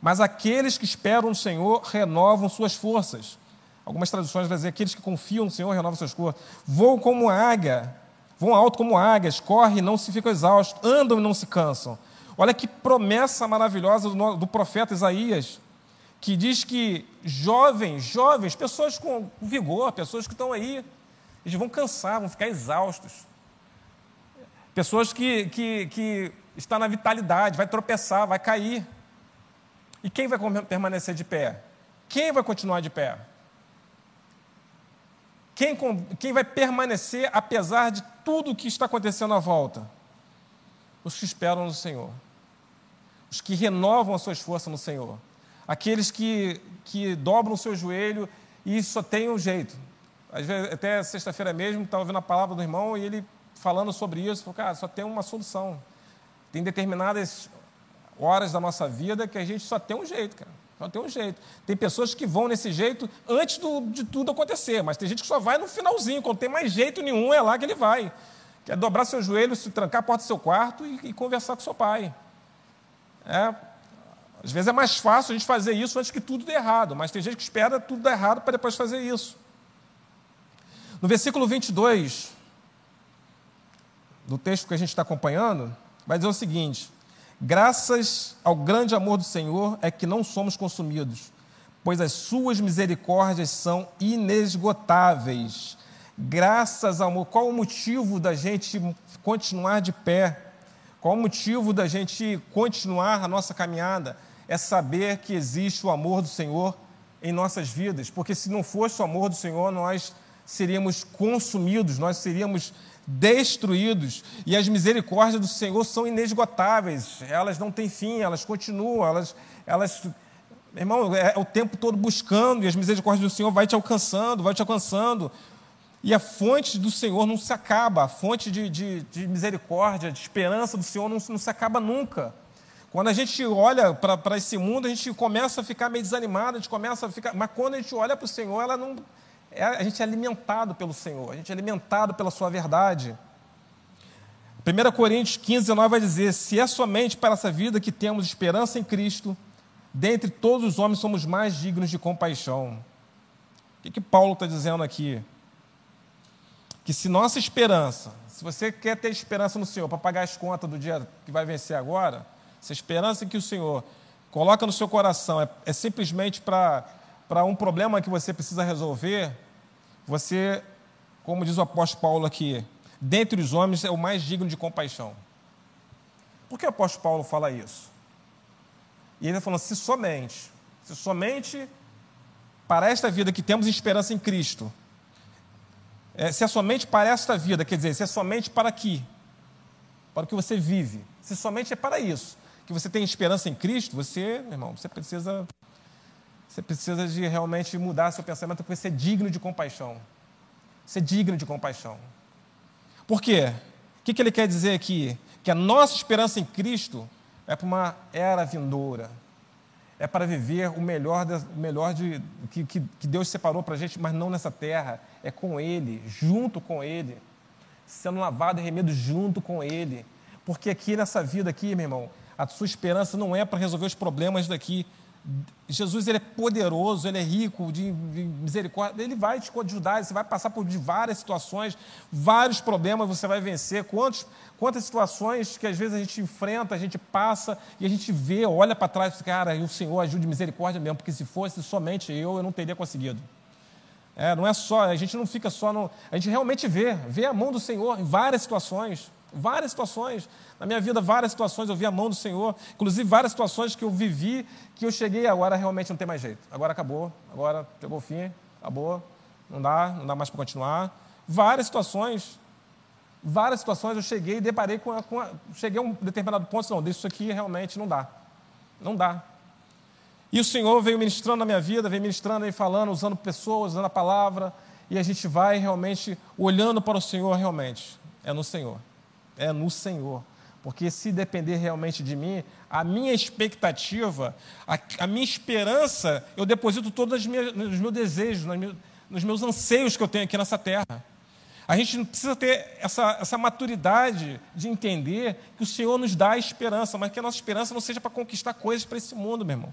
mas aqueles que esperam no Senhor renovam suas forças. Algumas traduções vão dizer: aqueles que confiam no Senhor renovam suas forças. Voam como águia, voam alto como águias, correm e não se ficam exaustos, andam e não se cansam. Olha que promessa maravilhosa do, do profeta Isaías que diz que jovens, jovens, pessoas com vigor, pessoas que estão aí, eles vão cansar, vão ficar exaustos. Pessoas que, que, que estão na vitalidade, vai tropeçar, vai cair. E quem vai permanecer de pé? Quem vai continuar de pé? Quem, quem vai permanecer apesar de tudo o que está acontecendo à volta? Os que esperam no Senhor. Os que renovam as suas forças no Senhor aqueles que, que dobram o seu joelho e só tem um jeito. Às vezes, até sexta-feira mesmo, estava ouvindo a palavra do irmão e ele falando sobre isso, falou, cara, só tem uma solução. Tem determinadas horas da nossa vida que a gente só tem um jeito, cara. Só tem um jeito. Tem pessoas que vão nesse jeito antes do, de tudo acontecer, mas tem gente que só vai no finalzinho, quando tem mais jeito nenhum, é lá que ele vai. Quer dobrar seu joelho, se trancar a porta do seu quarto e, e conversar com seu pai. É, às vezes é mais fácil a gente fazer isso antes que tudo dê errado, mas tem gente que espera tudo dar errado para depois fazer isso. No versículo 22, do texto que a gente está acompanhando, vai dizer o seguinte: Graças ao grande amor do Senhor é que não somos consumidos, pois as suas misericórdias são inesgotáveis. Graças ao amor. Qual o motivo da gente continuar de pé? Qual o motivo da gente continuar a nossa caminhada? é saber que existe o amor do Senhor em nossas vidas, porque se não fosse o amor do Senhor, nós seríamos consumidos, nós seríamos destruídos, e as misericórdias do Senhor são inesgotáveis, elas não têm fim, elas continuam, elas, elas irmão, é, o tempo todo buscando, e as misericórdias do Senhor vai te alcançando, vai te alcançando, e a fonte do Senhor não se acaba, a fonte de, de, de misericórdia, de esperança do Senhor não, não se acaba nunca. Quando a gente olha para esse mundo, a gente começa a ficar meio desanimado, a gente começa a ficar. Mas quando a gente olha para o Senhor, ela não. É, a gente é alimentado pelo Senhor, a gente é alimentado pela Sua verdade. 1 Coríntios 15, 19 vai dizer: Se é somente para essa vida que temos esperança em Cristo, dentre todos os homens somos mais dignos de compaixão. O que, que Paulo está dizendo aqui? Que se nossa esperança, se você quer ter esperança no Senhor para pagar as contas do dia que vai vencer agora, se a esperança que o Senhor coloca no seu coração é, é simplesmente para um problema que você precisa resolver, você, como diz o apóstolo Paulo aqui, dentre os homens é o mais digno de compaixão. Por que o apóstolo Paulo fala isso? E ele está falando, se somente, se somente para esta vida que temos esperança em Cristo, é, se é somente para esta vida, quer dizer, se é somente para aqui, para o que você vive, se somente é para isso, que você tem esperança em Cristo, você, meu irmão, você precisa, você precisa de realmente mudar seu pensamento para ser digno de compaixão. Ser digno de compaixão. Por quê? O que, que ele quer dizer aqui? Que a nossa esperança em Cristo é para uma era vindoura. É para viver o melhor, o melhor de, que, que, que Deus separou para a gente, mas não nessa terra. É com Ele, junto com Ele. Sendo lavado e remido junto com Ele. Porque aqui nessa vida aqui, meu irmão, a sua esperança não é para resolver os problemas daqui, Jesus ele é poderoso, ele é rico de misericórdia, ele vai te ajudar, você vai passar por várias situações, vários problemas você vai vencer. Quantos, quantas situações que às vezes a gente enfrenta, a gente passa e a gente vê, olha para trás e cara, o Senhor ajude misericórdia mesmo, porque se fosse somente eu, eu não teria conseguido. É, não é só, a gente não fica só no. A gente realmente vê, vê a mão do Senhor em várias situações. Várias situações. Na minha vida, várias situações eu vi a mão do Senhor. Inclusive, várias situações que eu vivi, que eu cheguei agora realmente não tem mais jeito. Agora acabou, agora pegou o fim, acabou. Não dá, não dá mais para continuar. Várias situações. Várias situações eu cheguei e deparei com, a, com a, cheguei a um determinado ponto, não, isso aqui realmente não dá. Não dá. E o Senhor veio ministrando na minha vida, veio ministrando e falando, usando pessoas, usando a palavra, e a gente vai realmente olhando para o Senhor realmente. É no Senhor é no Senhor. Porque se depender realmente de mim, a minha expectativa, a, a minha esperança, eu deposito todos os meus desejos, nos meus anseios que eu tenho aqui nessa terra. A gente precisa ter essa, essa maturidade de entender que o Senhor nos dá a esperança, mas que a nossa esperança não seja para conquistar coisas para esse mundo, meu irmão.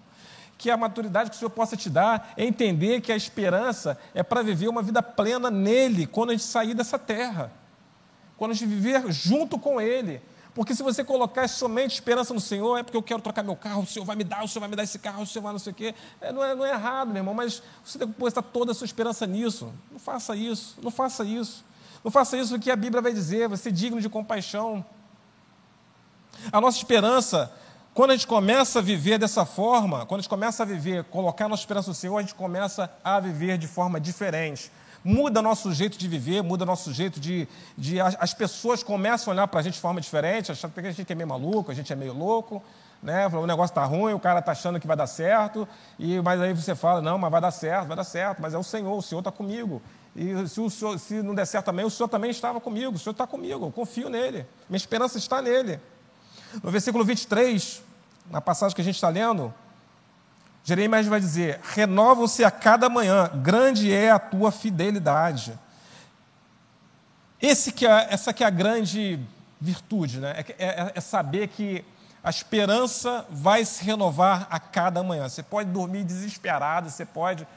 Que a maturidade que o Senhor possa te dar é entender que a esperança é para viver uma vida plena nele, quando a gente sair dessa terra quando a gente viver junto com Ele. Porque se você colocar somente esperança no Senhor, é porque eu quero trocar meu carro, o Senhor vai me dar, o Senhor vai me dar esse carro, o Senhor vai não sei o quê. É, não, é, não é errado, meu irmão, mas você tem que depositar toda a sua esperança nisso. Não faça isso, não faça isso. Não faça isso que a Bíblia vai dizer, você é digno de compaixão. A nossa esperança, quando a gente começa a viver dessa forma, quando a gente começa a viver, colocar a nossa esperança no Senhor, a gente começa a viver de forma diferente muda nosso jeito de viver, muda nosso jeito de. de as pessoas começam a olhar para a gente de forma diferente, achando que a gente é meio maluco, a gente é meio louco, né? O negócio está ruim, o cara está achando que vai dar certo, e, mas aí você fala, não, mas vai dar certo, vai dar certo, mas é o Senhor, o Senhor está comigo. E se, o senhor, se não der certo também, o Senhor também estava comigo, o Senhor está comigo, eu confio nele, minha esperança está nele. No versículo 23, na passagem que a gente está lendo, Jeremias vai dizer: renovam-se a cada manhã, grande é a tua fidelidade. Esse que é, essa que é a grande virtude, né? É, é, é saber que a esperança vai se renovar a cada manhã. Você pode dormir desesperado, você pode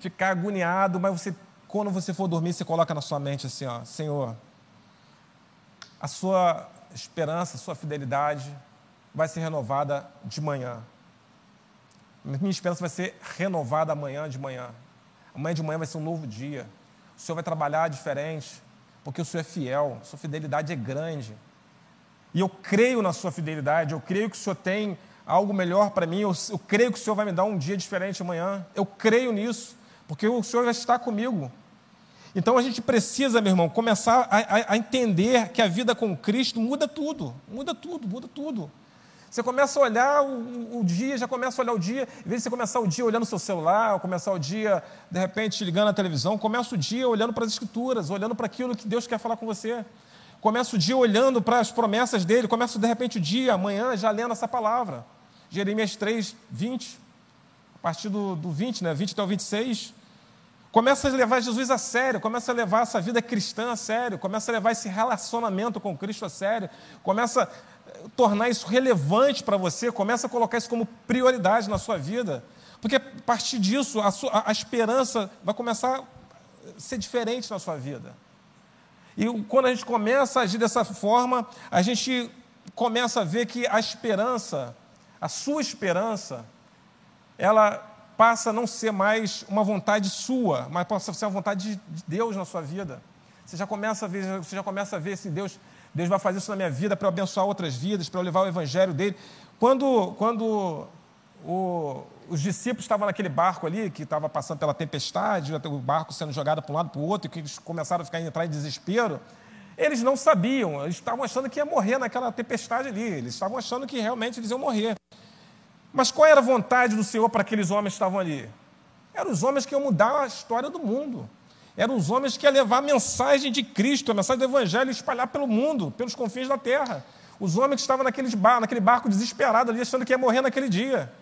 ficar agoniado, mas você, quando você for dormir, você coloca na sua mente assim: ó, Senhor, a sua esperança, a sua fidelidade vai ser renovada de manhã. Minha esperança vai ser renovada amanhã de manhã. Amanhã de manhã vai ser um novo dia. O Senhor vai trabalhar diferente, porque o Senhor é fiel, sua fidelidade é grande. E eu creio na sua fidelidade, eu creio que o Senhor tem algo melhor para mim, eu, eu, creio que o Senhor vai me dar um dia diferente amanhã. Eu creio nisso, porque o Senhor já está comigo. Então a gente precisa, meu irmão, começar a, a, a entender que a vida com Cristo muda tudo, muda tudo, muda tudo. Você começa a olhar o, o, dia, já começa a olhar o dia, em vez de você começar o dia olhando seu celular, ou começar o dia, de repente, ligando a televisão, começa o dia olhando para as escrituras, olhando para aquilo que Deus quer falar com você. Começa o dia olhando para as promessas dele, começa de repente o dia, amanhã, já lendo essa palavra. Jeremias 3, 20, a partir do, do 20, né, 20 até o 26. Começa a levar Jesus a sério, começa a levar essa vida cristã a sério, começa a levar esse relacionamento com Cristo a sério, começa tornar isso relevante para você, começa a colocar isso como prioridade na sua vida. Porque a partir disso, a, sua, a esperança vai começar a ser diferente na sua vida. E quando a gente começa a agir dessa forma, a gente começa a ver que a esperança, a sua esperança, ela passa a não ser mais uma vontade sua, mas passa a ser uma vontade de Deus na sua vida. Você já começa a ver, você já começa a ver se Deus, Deus vai fazer isso na minha vida para abençoar outras vidas, para levar o evangelho dele. Quando, quando o, os discípulos estavam naquele barco ali, que estava passando pela tempestade, o barco sendo jogado para um lado para o outro, e que eles começaram a ficar entrar em desespero. Eles não sabiam, eles estavam achando que ia morrer naquela tempestade ali, eles estavam achando que realmente eles iam morrer. Mas qual era a vontade do Senhor para aqueles homens que estavam ali? Eram os homens que iam mudar a história do mundo. Eram os homens que iam levar a mensagem de Cristo, a mensagem do Evangelho, espalhar pelo mundo, pelos confins da terra. Os homens que estavam naqueles bar, naquele barco desesperado ali, achando que ia morrer naquele dia.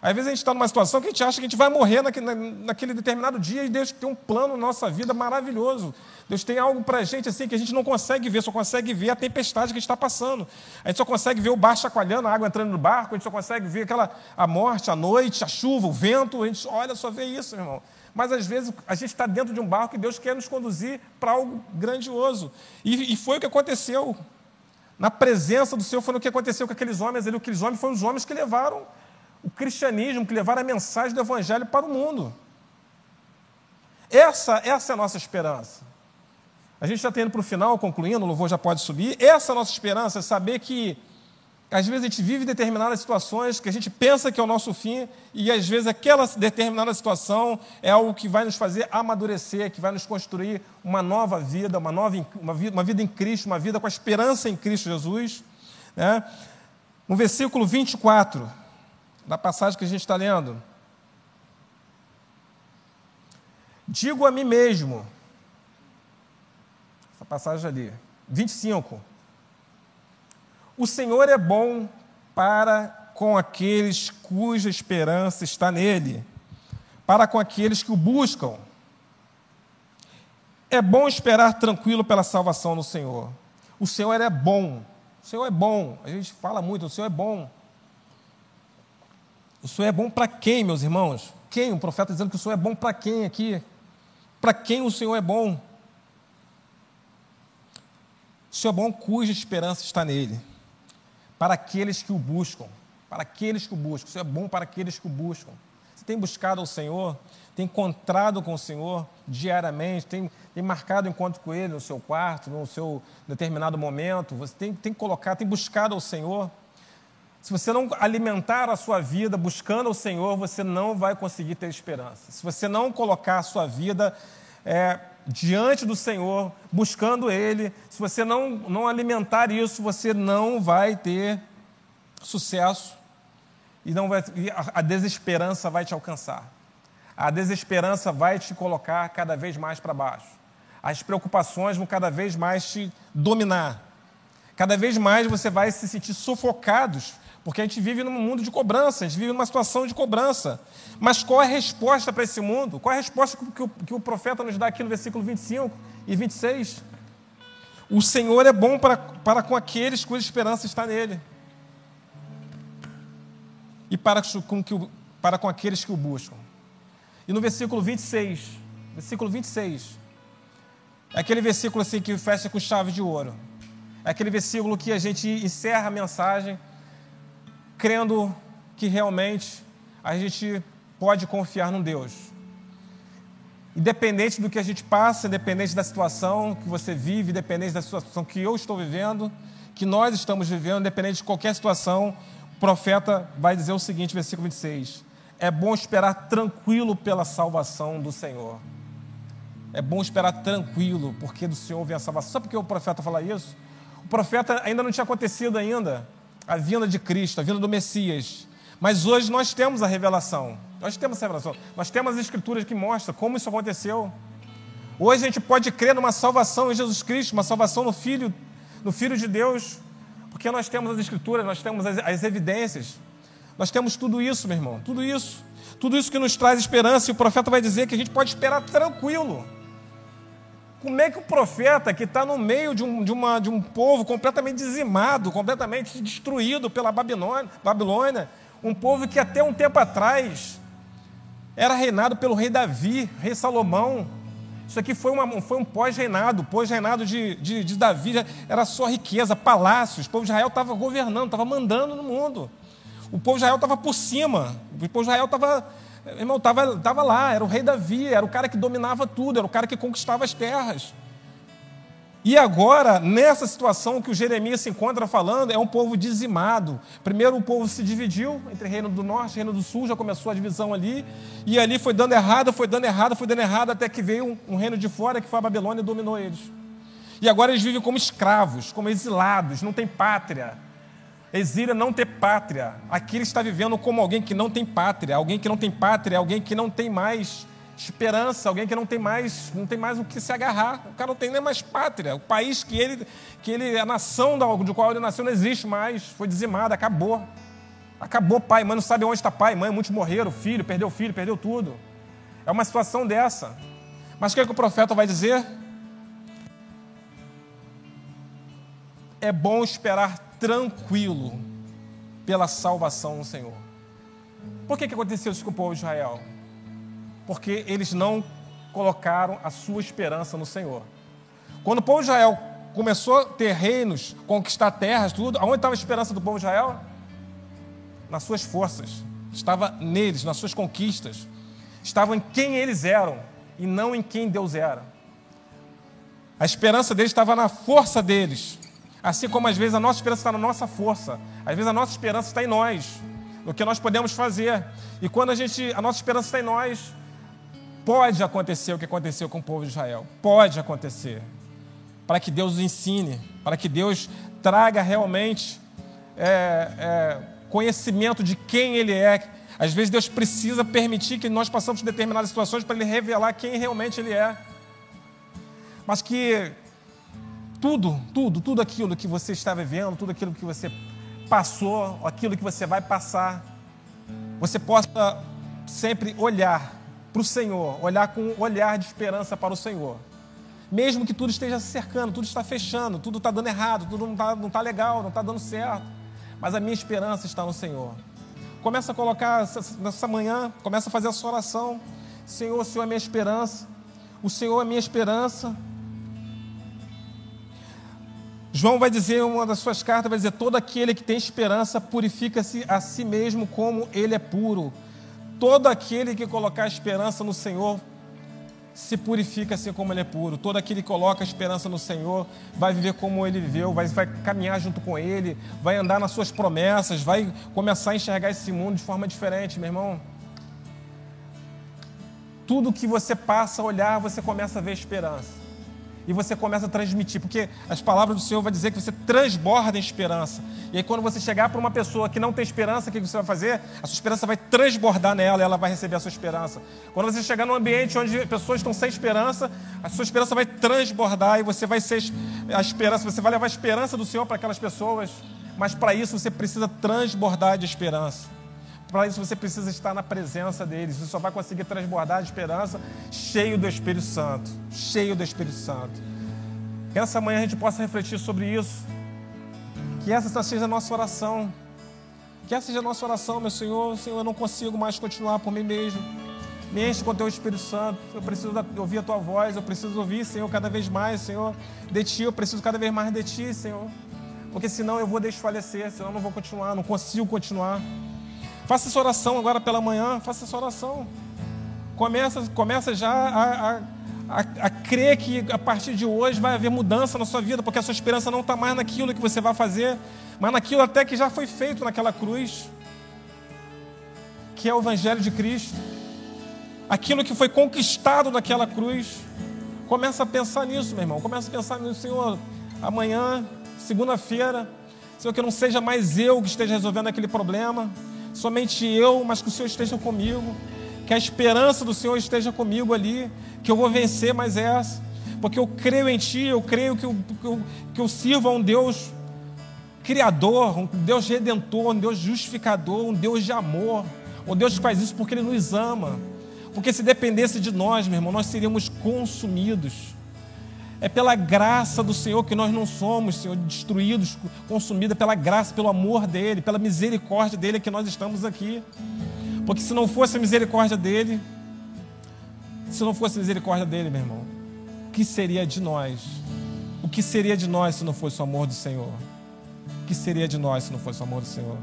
Às vezes a gente está numa situação que a gente acha que a gente vai morrer naquele, naquele determinado dia e Deus tem um plano na nossa vida maravilhoso. Deus tem algo para a gente assim que a gente não consegue ver, só consegue ver a tempestade que a gente está passando. A gente só consegue ver o barco chacoalhando, a água entrando no barco, a gente só consegue ver aquela, a morte, a noite, a chuva, o vento. A gente olha, só vê isso, irmão. Mas às vezes a gente está dentro de um barco e Deus quer nos conduzir para algo grandioso. E, e foi o que aconteceu. Na presença do Senhor foi o que aconteceu com aqueles homens ali. Aqueles homens foram os homens que levaram o cristianismo, que levaram a mensagem do Evangelho para o mundo. Essa, essa é a nossa esperança. A gente já está indo para o final, concluindo, o louvor já pode subir. Essa é a nossa esperança, é saber que às vezes a gente vive determinadas situações que a gente pensa que é o nosso fim, e às vezes aquela determinada situação é algo que vai nos fazer amadurecer, que vai nos construir uma nova vida, uma, nova, uma, vida, uma vida em Cristo, uma vida com a esperança em Cristo Jesus. Né? No versículo 24, da passagem que a gente está lendo. Digo a mim mesmo, essa passagem ali, 25. O Senhor é bom para com aqueles cuja esperança está nele, para com aqueles que o buscam. É bom esperar tranquilo pela salvação no Senhor. O Senhor é bom. O Senhor é bom. A gente fala muito, o Senhor é bom. O Senhor é bom para quem, meus irmãos? Quem? O profeta dizendo que o Senhor é bom para quem aqui? Para quem o Senhor é bom? O Senhor é bom cuja esperança está nele. Para aqueles que o buscam. Para aqueles que o buscam. O Senhor é bom para aqueles que o buscam. Você tem buscado ao Senhor? Tem encontrado com o Senhor diariamente? Tem, tem marcado encontro com Ele no seu quarto, no seu determinado momento? Você tem, tem colocado, tem buscado ao Senhor? Se você não alimentar a sua vida buscando o Senhor, você não vai conseguir ter esperança. Se você não colocar a sua vida é, diante do Senhor, buscando Ele, se você não, não alimentar isso, você não vai ter sucesso e, não vai, e a, desesperança vai te alcançar. A desesperança vai te colocar cada vez mais para baixo. As preocupações vão cada vez mais te dominar. Cada vez mais você vai se sentir sufocados porque a gente vive num mundo de cobrança, a gente vive numa situação de cobrança. Mas qual é a resposta para esse mundo? Qual é a resposta que o, que o profeta nos dá aqui no versículo 25 e 26? O Senhor é bom para, para com aqueles cuja esperança está nele. E para com, que, para com aqueles que o buscam. E no versículo 26, versículo 26, é aquele versículo assim que fecha com chave de ouro. É aquele versículo que a gente encerra a mensagem crendo que realmente a gente pode confiar num Deus. Independente do que a gente passa, independente da situação que você vive, independente da situação que eu estou vivendo, que nós estamos vivendo, independente de qualquer situação, o profeta vai dizer o seguinte, versículo 26. É bom esperar tranquilo pela salvação do Senhor. É bom esperar tranquilo, porque do Senhor vem a salvação. Sabe por que o profeta fala isso? O profeta ainda não tinha acontecido ainda a vinda de Cristo, a vinda do Messias. Mas hoje nós temos a revelação. Nós temos a revelação. Nós temos as escrituras que mostram como isso aconteceu. Hoje a gente pode crer numa salvação em Jesus Cristo, uma salvação no Filho, no Filho de Deus, porque nós temos as escrituras, nós temos as, as evidências. Nós temos tudo isso, meu irmão, tudo isso. Tudo isso que nos traz esperança, e o profeta vai dizer que a gente pode esperar tranquilo. Como é que o profeta, que está no meio de um, de, uma, de um povo completamente dizimado, completamente destruído pela Babilônia, Babilônia, um povo que até um tempo atrás era reinado pelo rei Davi, rei Salomão. Isso aqui foi, uma, foi um pós-reinado, pós-reinado de, de, de, Davi, era só riqueza, palácios. O povo de Israel estava governando, estava mandando no mundo. O povo de Israel estava por cima, o povo de Israel estava Irmão, estava tava lá, era o rei Davi, era o cara que dominava tudo, era o cara que conquistava as terras. E agora, nessa situação que o Jeremias se encontra falando, é um povo dizimado. Primeiro o povo se dividiu entre reino do norte e reino do sul, já começou a divisão ali. E ali foi dando errado, foi dando errado, foi dando errado, até que veio um, um reino de fora, que foi a Babilônia, e dominou eles. E agora eles vivem como escravos, como exilados, não têm pátria. Exílio é não ter pátria. Aqui ele está vivendo como alguém que não tem pátria. Alguém que não tem pátria alguém que não tem mais esperança, alguém que não tem mais, não tem mais o que se agarrar. O cara não tem nem mais pátria. O país que ele, que ele, a nação do qual ele nasceu não existe mais. Foi dizimada, acabou. Acabou pai, mãe não sabe onde está pai, mãe, muitos morreram, filho, perdeu filho, perdeu tudo. É uma situação dessa. Mas o que, é que o profeta vai dizer? É bom esperar tranquilo pela salvação do Senhor. Por que, que aconteceu isso com o povo de Israel? Porque eles não colocaram a sua esperança no Senhor. Quando o povo de Israel começou a ter reinos, conquistar terras, tudo, aonde estava a esperança do povo de Israel? Nas suas forças, estava neles, nas suas conquistas, estava em quem eles eram e não em quem Deus era. A esperança deles estava na força deles, Assim como às vezes a nossa esperança está na nossa força, às vezes a nossa esperança está em nós, no que nós podemos fazer. E quando a gente, a nossa esperança está em nós, pode acontecer o que aconteceu com o povo de Israel. Pode acontecer. Para que Deus ensine, para que Deus traga realmente é, é, conhecimento de quem Ele é. Às vezes Deus precisa permitir que nós passamos por determinadas situações para Ele revelar quem realmente Ele é. Mas que tudo, tudo, tudo aquilo que você está vivendo, tudo aquilo que você passou, aquilo que você vai passar, você possa sempre olhar para o Senhor, olhar com um olhar de esperança para o Senhor. Mesmo que tudo esteja se cercando, tudo está fechando, tudo está dando errado, tudo não está, não está legal, não está dando certo. Mas a minha esperança está no Senhor. Começa a colocar nessa manhã, começa a fazer a sua oração. Senhor, o Senhor é minha esperança. O Senhor é minha esperança. João vai dizer, uma das suas cartas, vai dizer: todo aquele que tem esperança purifica-se a si mesmo como ele é puro. Todo aquele que colocar esperança no Senhor se purifica assim como ele é puro. Todo aquele que coloca esperança no Senhor vai viver como ele viveu, vai, vai caminhar junto com ele, vai andar nas suas promessas, vai começar a enxergar esse mundo de forma diferente, meu irmão. Tudo que você passa a olhar, você começa a ver esperança e você começa a transmitir, porque as palavras do Senhor vão dizer que você transborda em esperança. E aí, quando você chegar para uma pessoa que não tem esperança, o que você vai fazer? A sua esperança vai transbordar nela e ela vai receber a sua esperança. Quando você chegar num ambiente onde pessoas estão sem esperança, a sua esperança vai transbordar e você vai ser a esperança, você vai levar a esperança do Senhor para aquelas pessoas. Mas para isso você precisa transbordar de esperança. Para isso você precisa estar na presença deles. Você só vai conseguir transbordar de esperança cheio do Espírito Santo. Cheio do Espírito Santo. Que essa manhã a gente possa refletir sobre isso. Que essa seja a nossa oração. Que essa seja a nossa oração, meu Senhor. Senhor, eu não consigo mais continuar por mim mesmo. Me enche com o teu Espírito Santo. Eu preciso ouvir a tua voz. Eu preciso ouvir, Senhor, cada vez mais, Senhor. De ti, eu preciso cada vez mais de ti, Senhor. Porque senão eu vou desfalecer, senão eu não vou continuar, não consigo continuar. Faça essa oração agora pela manhã, faça essa oração. Começa, começa já a, a, a, a crer que a partir de hoje vai haver mudança na sua vida, porque a sua esperança não está mais naquilo que você vai fazer, mas naquilo até que já foi feito naquela cruz, que é o Evangelho de Cristo. Aquilo que foi conquistado naquela cruz. Começa a pensar nisso, meu irmão. Começa a pensar nisso, Senhor. Amanhã, segunda-feira, Senhor, que não seja mais eu que esteja resolvendo aquele problema, somente eu, mas que o Senhor esteja comigo, que a esperança do Senhor esteja comigo ali, que eu vou vencer mais essa, porque eu creio em Ti, eu creio que eu, que eu, que eu sirvo a um Deus Criador, um Deus redentor, um Deus justificador, um Deus de amor, um Deus que faz isso porque Ele nos ama. Porque se dependesse de nós, meu irmão, nós seríamos consumidos. É pela graça do Senhor que nós não somos, Senhor, destruídos, consumidos, é pela graça, pelo amor dEle, pela misericórdia dEle que nós estamos aqui. Porque se não fosse a misericórdia dEle, se não fosse a misericórdia dEle, meu irmão, o que seria de nós? O que seria de nós se não fosse o amor do Senhor? O que seria de nós se não fosse o amor do Senhor?